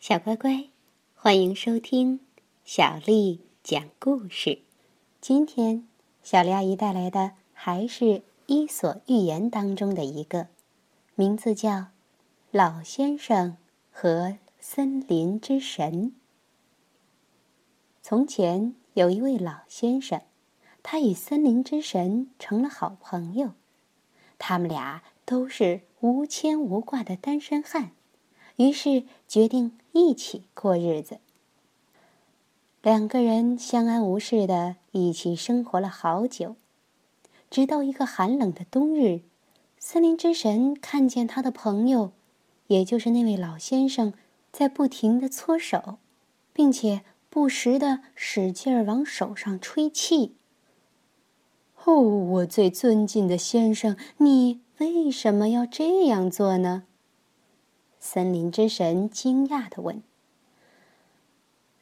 小乖乖，欢迎收听小丽讲故事。今天，小丽阿姨带来的还是《伊索寓言》当中的一个，名字叫《老先生和森林之神》。从前有一位老先生，他与森林之神成了好朋友。他们俩都是无牵无挂的单身汉。于是决定一起过日子。两个人相安无事的一起生活了好久，直到一个寒冷的冬日，森林之神看见他的朋友，也就是那位老先生，在不停的搓手，并且不时的使劲儿往手上吹气。哦，我最尊敬的先生，你为什么要这样做呢？森林之神惊讶的问：“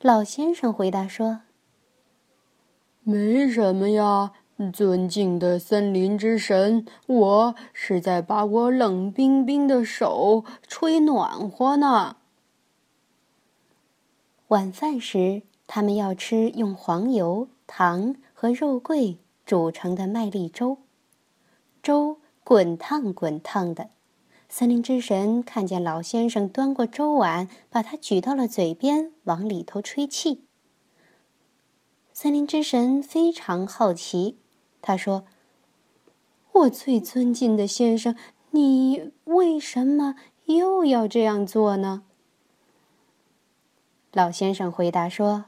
老先生回答说：‘没什么呀，尊敬的森林之神，我是在把我冷冰冰的手吹暖和呢。’晚饭时，他们要吃用黄油、糖和肉桂煮成的麦粒粥，粥滚烫滚烫的。”森林之神看见老先生端过粥碗，把它举到了嘴边，往里头吹气。森林之神非常好奇，他说：“我最尊敬的先生，你为什么又要这样做呢？”老先生回答说。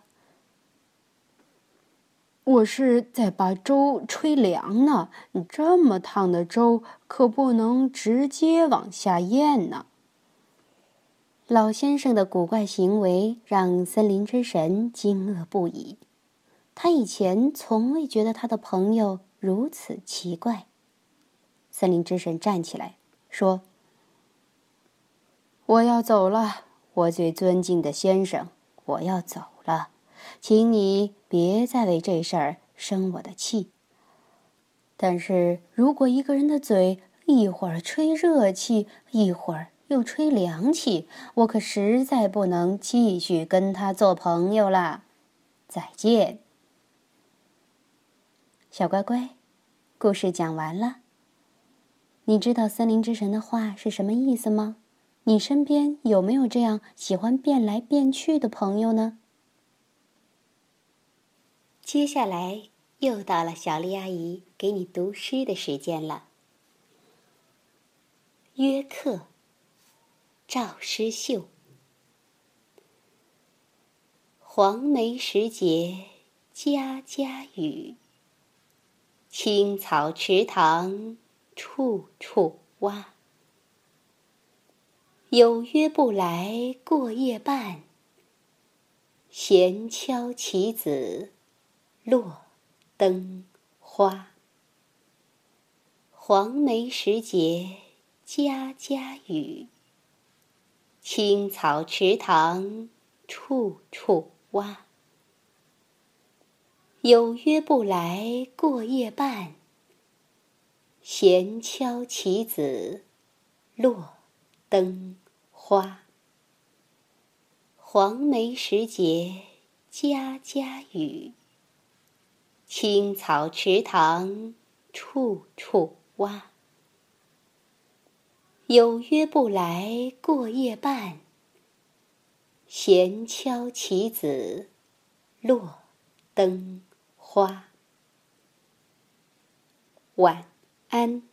我是在把粥吹凉呢，这么烫的粥可不能直接往下咽呢。老先生的古怪行为让森林之神惊愕不已，他以前从未觉得他的朋友如此奇怪。森林之神站起来说：“我要走了，我最尊敬的先生，我要走了。”请你别再为这事儿生我的气。但是如果一个人的嘴一会儿吹热气，一会儿又吹凉气，我可实在不能继续跟他做朋友了。再见，小乖乖，故事讲完了。你知道森林之神的话是什么意思吗？你身边有没有这样喜欢变来变去的朋友呢？接下来又到了小丽阿姨给你读诗的时间了。约客，赵诗秀。黄梅时节家家雨，青草池塘处处蛙。有约不来过夜半，闲敲棋子。落灯花，黄梅时节家家雨。青草池塘处处蛙。有约不来过夜半，闲敲棋子落灯花。黄梅时节家家雨。青草池塘处处蛙。有约不来过夜半，闲敲棋子落灯花。晚安。